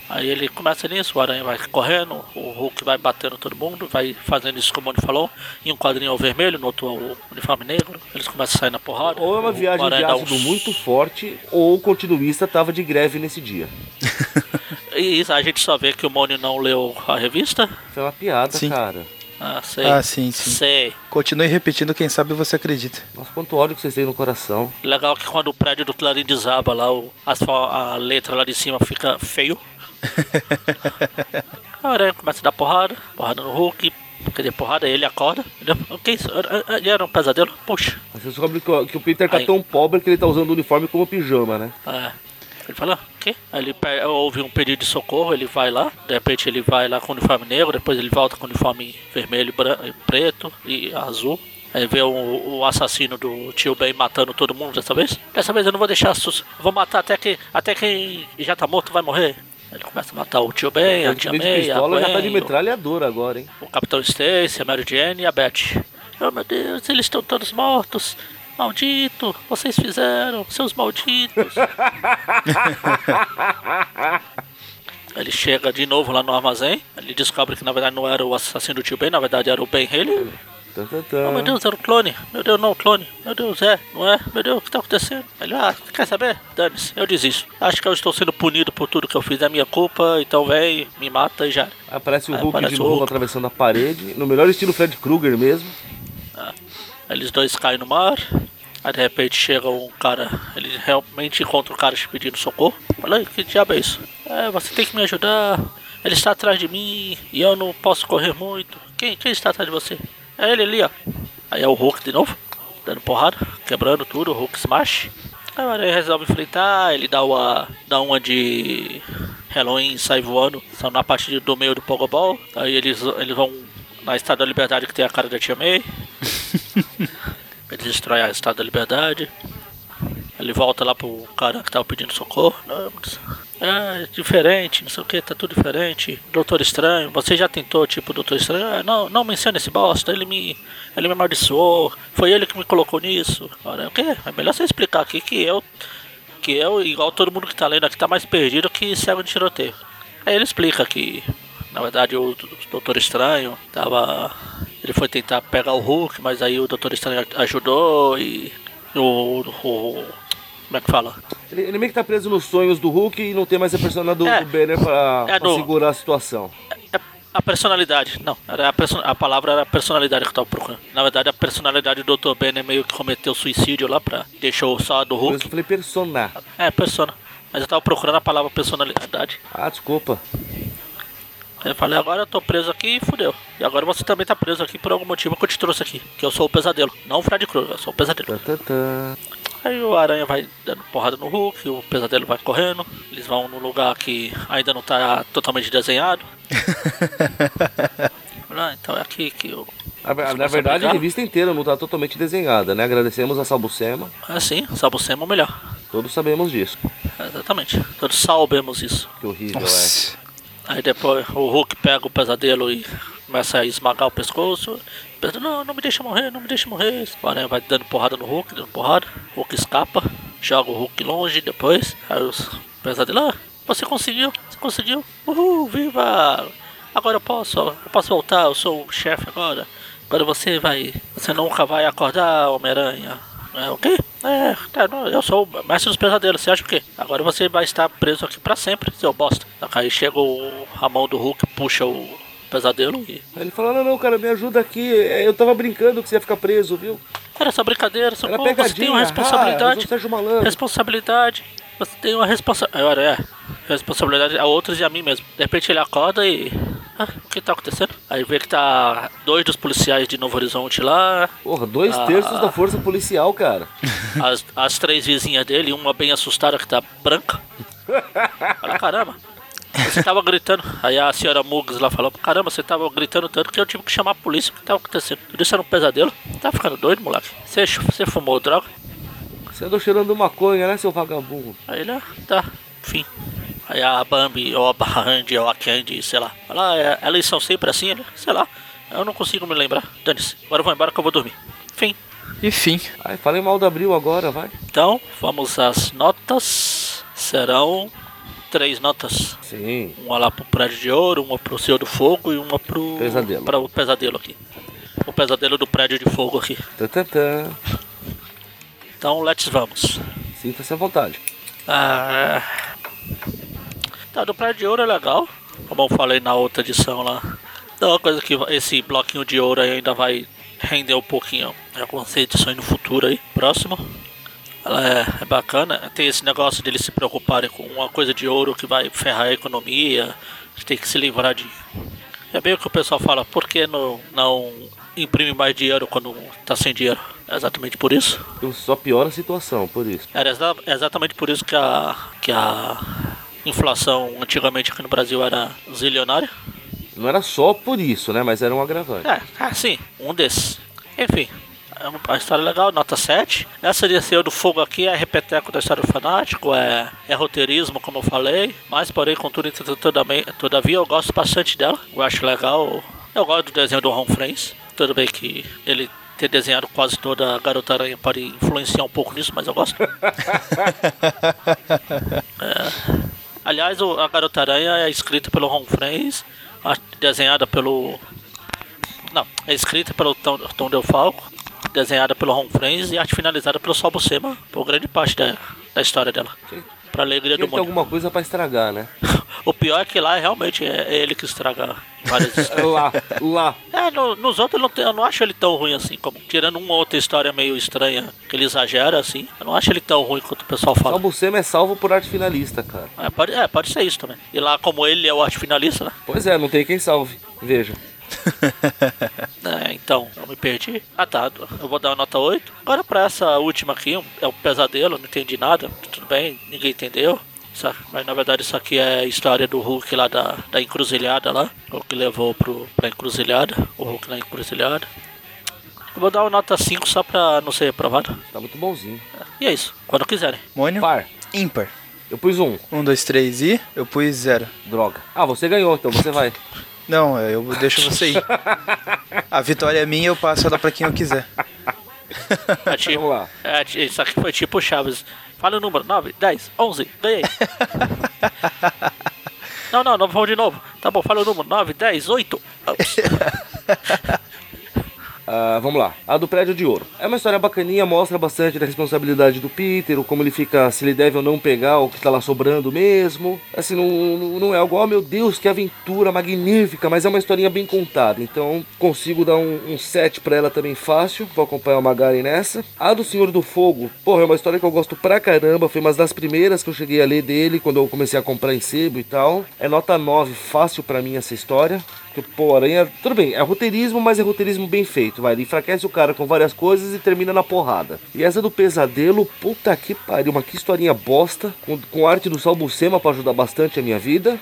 Aí ele começa nisso, o Aranha vai correndo, o Hulk vai batendo todo mundo, vai fazendo isso como o Moni falou. Em um quadrinho é o vermelho, no outro é o uniforme negro. Eles começam a sair na porrada. Ou é uma viagem de ácido uns- muito forte, ou o continuista tava de greve nesse dia. [LAUGHS] E isso, a gente só vê que o Moni não leu a revista. Foi uma piada, Sim. cara. Ah, sei. Ah, sim, sim. Sei. Continue repetindo, quem sabe você acredita. Nossa, quanto ódio que vocês têm no coração. Legal que quando o prédio do Clarim desaba lá, o, as fo- a letra lá de cima fica feio. [LAUGHS] A Aranha começa a dar porrada, porrada no Hulk. Quer dizer, porrada, ele acorda. O que é isso? Era- um pesadelo? Puxa. Você descobre que, o- que o Peter tá Aí- tão pobre que ele tá usando o uniforme como pijama, né? É. Ele fala, quê? Ele pe- ouve um pedido de socorro, ele vai lá, de repente ele vai lá com o uniforme negro, depois ele volta com o uniforme vermelho, bran- preto e azul. Aí vê o, o assassino do tio Ben matando todo mundo dessa vez. Dessa vez eu não vou deixar sus... Vou matar até que até quem já tá morto vai morrer. Ele começa a matar o tio Ben, a O tia May, a pistola já tá de Gwen, metralhadora agora, hein? o Capitão Stacy, a Mary Jane e a Beth. Oh meu Deus, eles estão todos mortos. Maldito, vocês fizeram, seus malditos. [LAUGHS] ele chega de novo lá no armazém. Ele descobre que na verdade não era o assassino do tio Ben, na verdade era o Ben Haley. Tan, tan, tan. Oh meu Deus, era o clone. Meu Deus, não, o clone. Meu Deus, é, não é? Meu Deus, o que tá acontecendo? Ele, ah, quer saber? Dane-se, eu desisto. Acho que eu estou sendo punido por tudo que eu fiz, é minha culpa, então vem, me mata e já. Aparece o Hulk aparece de novo Hulk. atravessando a parede. No melhor estilo Fred Krueger mesmo. Eles dois caem no mar. Aí de repente chega um cara, ele realmente encontra o cara te pedindo socorro. Fala, "Ei, que diabo é isso? É, você tem que me ajudar. Ele está atrás de mim e eu não posso correr muito. Quem, quem está atrás de você? É ele ali, ó. Aí é o Hulk de novo, dando porrada, quebrando tudo, o Hulk smash. Aí Aranha resolve enfrentar, ele dá uma, dá uma de Halloween sai voando. São na parte do meio do Pogobol. Aí eles, eles vão na Estátua da Liberdade que tem a cara da Tia May. [LAUGHS] Ele destrói a Estátua da Liberdade. Ele volta lá pro cara que tava pedindo socorro. Não, mas- é diferente, não sei o que, tá tudo diferente. Doutor Estranho, você já tentou, tipo, Doutor Estranho? Ah, não, não menciona esse bosta, ele me. Ele me amaldiçoou, foi ele que me colocou nisso. O quê? É melhor você explicar aqui que eu. Que eu, igual todo mundo que tá lendo aqui, tá mais perdido que cego de tiroteio. Aí ele explica que, na verdade, o Doutor Estranho tava. Ele foi tentar pegar o Hulk, mas aí o Doutor Estranho ajudou e. O, o, como é que fala? Ele, ele meio que tá preso nos sonhos do Hulk e não tem mais a persona do, É. do Banner pra, É pra do- segurar a situação. É a personalidade. Não, era a, perso- a palavra era a personalidade que eu tava procurando. Na verdade, a personalidade do Dr. Banner meio que cometeu suicídio lá pra. Deixou só a do Hulk. eu falei persona. É, persona. Mas eu tava procurando a palavra personalidade. Ah, desculpa. Eu falei, agora eu tô preso aqui e fudeu. E agora você também tá preso aqui por algum motivo que eu te trouxe aqui. Que eu sou o pesadelo. Não o Fred Krueger, eu sou o pesadelo. Aí o Aranha vai dando porrada no Hulk, o pesadelo vai correndo. Eles vão num lugar que ainda não tá totalmente desenhado. [LAUGHS] Ah, então é aqui que o Na, na verdade, a brigar? revista inteira não tá totalmente desenhada, né? Agradecemos a Salbucema, É sim, Sabucema é o melhor. todos sabemos disso. Exatamente. Todos sabemos isso. Que horrível é. Aí depois o Hulk pega o pesadelo e começa a esmagar o pescoço. Pensa, não, não me deixa morrer, não me deixa morrer. O Aranha vai dando porrada no Hulk, dando porrada. O Hulk escapa, joga o Hulk longe depois. Aí os pesadelos, ah, você conseguiu, você conseguiu. Uhul, viva! Agora eu posso, eu posso voltar, eu sou o chefe agora. Agora você vai, você nunca vai acordar, Homem-Aranha. É o quê? É, tá, não, eu sou o mestre dos pesadelos, você acha o quê? Agora você vai estar preso aqui pra sempre, seu bosta. Aí chega o, a mão do Hulk, puxa o pesadelo e. Aí ele falou, não, não, cara, me ajuda aqui. É, Eu tava brincando que você ia ficar preso, viu? Era essa brincadeira, Era socorro, você tem uma Ah, responsabilidade. Malandro. responsabilidade. Você tem uma responsabilidade. Agora é. Responsabilidade a outros e a mim mesmo. De repente ele acorda e. Ah, o que tá acontecendo? Aí vê que tá dois dos policiais de Novo Horizonte lá, Porra, dois Ah. terços da força policial, cara. [LAUGHS] as, as três vizinhas dele, uma bem assustada que tá branca. Fala, caramba. Você tava gritando. Aí a senhora Muggs lá falou: Caramba, você tava gritando tanto que eu tive que chamar a polícia. O que tava acontecendo? Tudo isso era um pesadelo? Tá ficando doido, moleque? Você, você fumou droga? Você andou cheirando maconha, né, seu vagabundo? Aí ele, ah, tá, enfim. Aí a Bambi, ou a Band, ou a Candy, sei lá. Ela, é, elas são sempre assim, ele, sei lá. Eu não consigo me lembrar. Dane-se. Agora eu vou embora que eu vou dormir. Enfim. Enfim. Ai, falei mal do Abril agora, vai. Então, vamos às notas. Serão três notas. Sim. Uma lá pro Prédio de Ouro, uma pro Senhor do Fogo e uma pro... Pesadelo. Para o Pesadelo aqui. O Pesadelo do Prédio de Fogo aqui. Tantantã. Então, let's vamos. Sinta-se à vontade. Ah, tá, do Prédio de Ouro é legal. Como eu falei na outra edição lá. É uma coisa que esse bloquinho de ouro ainda vai render um pouquinho em algumas edições no futuro aí, próximo. Ela é, é bacana. Tem esse negócio de eles se preocuparem com uma coisa de ouro que vai ferrar a economia. Tem que se livrar de. É bem o que o pessoal fala, por que não, não imprime mais dinheiro quando tá sem dinheiro? É exatamente por isso. Eu só piora a situação, por isso. Era exa- exatamente por isso que a, que a inflação antigamente aqui no Brasil era zilionária. Não era só por isso, né? Mas era um agravante. É, ah, sim, um desses. Enfim, é uma uma história legal, nota 7. Essa de Senhor do Fogo aqui é repeteco da história do fanático, é, é roteirismo, como eu falei. Mas, porém, contudo, todavia, eu gosto bastante dela. Eu acho legal. Eu gosto do desenho do Ron Friends. Tudo bem que ele ter desenhado quase toda a Garota Aranha pode influenciar um pouco nisso, mas eu gosto. [LAUGHS] É. Aliás, a Garota Aranha é escrita pelo Ron Friends, a- desenhada pelo. Não, é escrita pelo Tom, Tom Del Falco, desenhada pelo Ron Friends e arte finalizada pelo Sol Buscema, por grande parte da, da história dela. Pra alegria do mundo. alguma coisa pra estragar, né? [LAUGHS] O pior é que lá realmente é ele que estraga várias histórias. [LAUGHS] lá, lá. É, no- nos outros eu não, eu não acho ele tão ruim assim, como tirando uma outra história meio estranha que ele exagera assim. Eu não acho ele tão ruim quanto o pessoal fala. Salbucema é salvo por arte finalista, cara. É pode, é, pode ser isso também. E lá, como ele é o arte finalista, né? Pois é, não tem quem salve. Veja. [LAUGHS] É, então, eu me perdi. Ah tá, eu vou dar uma nota 8. Agora pra essa última aqui, é um pesadelo, não entendi nada. Bem, ninguém entendeu. Mas na verdade isso aqui é a história do Hulk lá da, da encruzilhada lá. O que levou pro, pra encruzilhada. O Hulk na encruzilhada. Eu vou dar uma nota 5 só pra não ser reprovado. Tá muito bonzinho. E é isso, quando quiserem. Mônio? Par. Ímpar. Eu pus um. Um, dois, três e eu pus zero. Droga. Ah, você ganhou, então você vai. Não, eu deixo você ir. A vitória é minha, eu passo ela pra quem eu quiser. É [LAUGHS] tipo, Vamos lá. é, ti- isso aqui foi tipo Chaves. Fala o número: 9, 10, 11, ganhei. [LAUGHS] não, não, não, vamos de novo. Tá bom, fala o número: 9, 10, 8. Ah, vamos lá. A do prédio de ouro. É uma história bacaninha, mostra bastante da responsabilidade do Peter, como ele fica, se ele deve ou não pegar o que tá lá sobrando mesmo. Assim, não, não- é algo, oh meu Deus, que aventura magnífica, mas é uma historinha bem contada. Então consigo dar um, um 7 pra ela também fácil. Vou acompanhar o Magari nessa. A do Senhor do Fogo, porra, é uma história que eu gosto pra caramba. Foi uma das primeiras que eu cheguei a ler dele quando eu comecei a comprar em sebo e tal. É nota 9, fácil pra mim essa história. Porque, pô, Aranha, tudo bem, é roteirismo, mas é roteirismo bem feito, vai. Ele enfraquece o cara com várias coisas e termina na porrada. E essa do pesadelo, puta que pariu, uma que historinha bosta, com, com arte do Salbucema pra ajudar bastante a minha vida.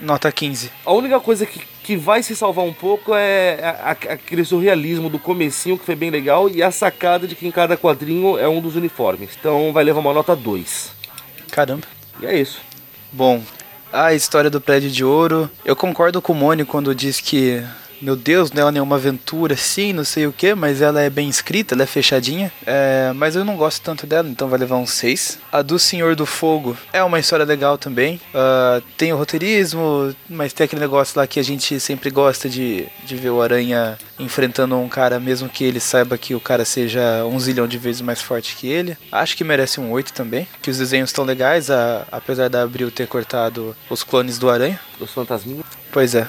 Nota 15. A única coisa que, que vai se salvar um pouco é a- a- aquele surrealismo do comecinho, que foi bem legal, e a sacada de que em cada quadrinho é um dos uniformes. Então vai levar uma nota 2. Caramba. E é isso. Bom, a história do prédio de ouro. Eu concordo com o Mônio quando diz que, meu Deus, não é nenhuma aventura assim, não sei o que, mas ela é bem escrita, ela é fechadinha. É, mas eu não gosto tanto dela, então vai levar um 6. A do Senhor do Fogo é uma história legal também. Ah, tem o roteirismo, mas tem aquele negócio lá que a gente sempre gosta de, de ver o Aranha enfrentando um cara, mesmo que ele saiba que o cara seja um zilhão de vezes mais forte que ele. Acho que merece um 8 também. Que os desenhos estão legais, a- apesar da Abril ter cortado os clones do Aranha. Os fantasminhas. Pois é.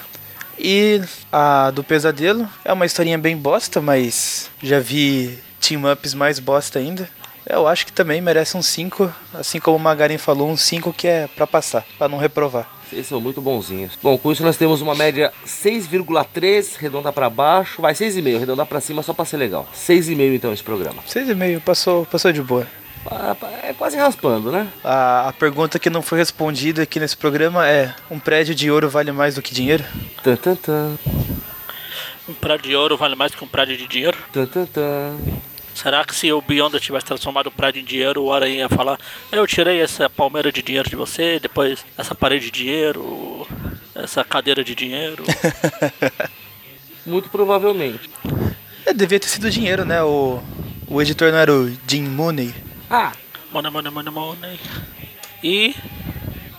E a do Pesadelo é uma historinha bem bosta, mas já vi team-ups mais bosta ainda. Eu acho que também merece um 5, assim como o Magarin falou, um 5 que é pra passar, pra não reprovar. Vocês são muito bonzinhos. Bom, com isso nós temos uma média 6,3, redonda pra baixo. Vai 6,5, arredondar pra cima só pra ser legal. 6,5 então esse programa. 6,5, passou, passou de boa. Ah, É quase raspando, né? A, a pergunta que não foi respondida aqui nesse programa é: um prédio de ouro vale mais do que dinheiro? Tan, tan, tan, Um prédio de ouro vale mais que um prédio de dinheiro? tan, tan, tan. Será que se o Beyonder tivesse transformado o prédio em dinheiro, o Aranha ia falar: Eu tirei essa palmeira de dinheiro de você, depois essa parede de dinheiro, essa cadeira de dinheiro. [LAUGHS] Muito provavelmente. É, devia ter sido dinheiro, né? O, o editor não era o Jim Mooney. Ah, Money, money, money, money. E.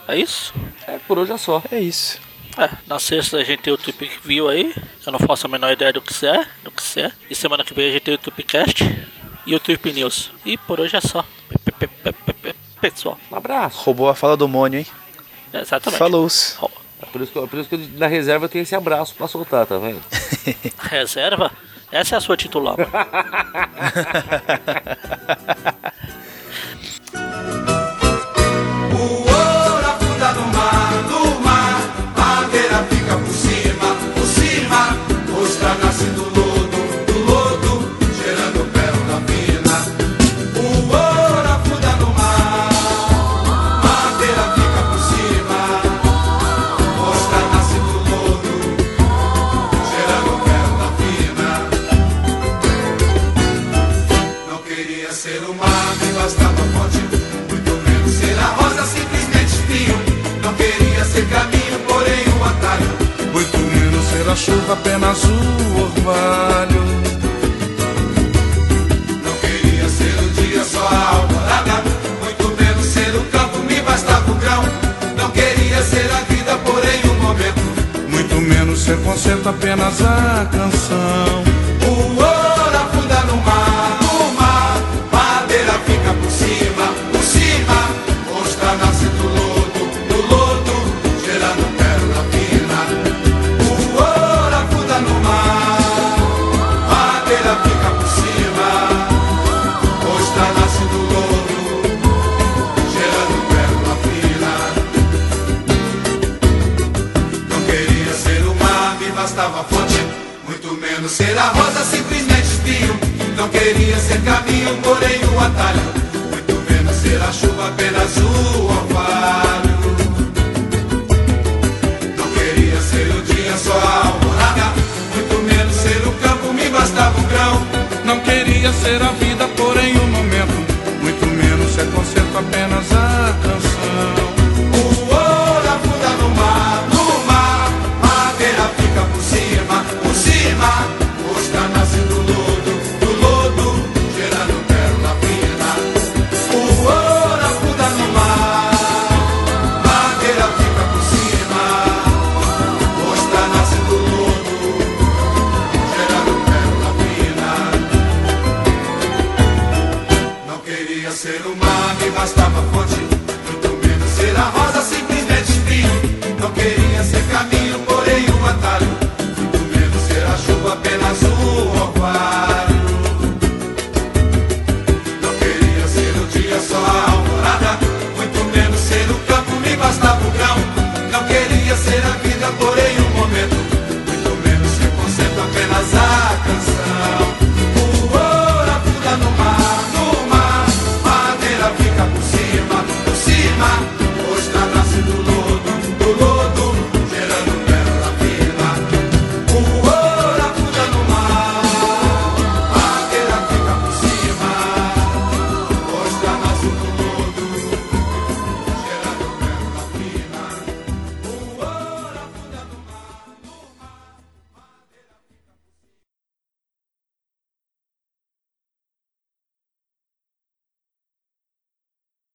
É isso? é por hoje é só. É isso. É, na sexta a gente tem o Tweep View aí. Eu não faço a menor ideia do que isso é, do que isso é. E semana que vem a gente tem o Tweepcast e o Tweep News. E por hoje é só. Pe- pe- pe- pe- pe- Pessoal, Um abraço. Roubou a fala do Mônio, hein? exatamente. Falou. É por isso que, é por isso que eu- na reserva eu tenho esse abraço pra soltar, tá vendo? [LAUGHS] Reserva? Essa é a sua titular. [LAUGHS] por cima, por cima, ostra nasce do fonte, muito menos ser a rosa, simplesmente espinho. Não queria ser caminho, porém o atalho, muito menos ser a chuva, apenas o orvalho. Não queria ser o dia, só a alvorada, muito menos ser o campo, me bastava o grão. Não queria ser a vida, porém o momento, muito menos ser concerto, apenas a canção. Ser a rosa, simplesmente espinho. Não queria ser caminho, porém o atalho, muito menos ser a chuva, apenas o orvalho. Não queria ser o dia, só a alvorada, muito menos ser o campo, me bastava o grão. Não queria ser a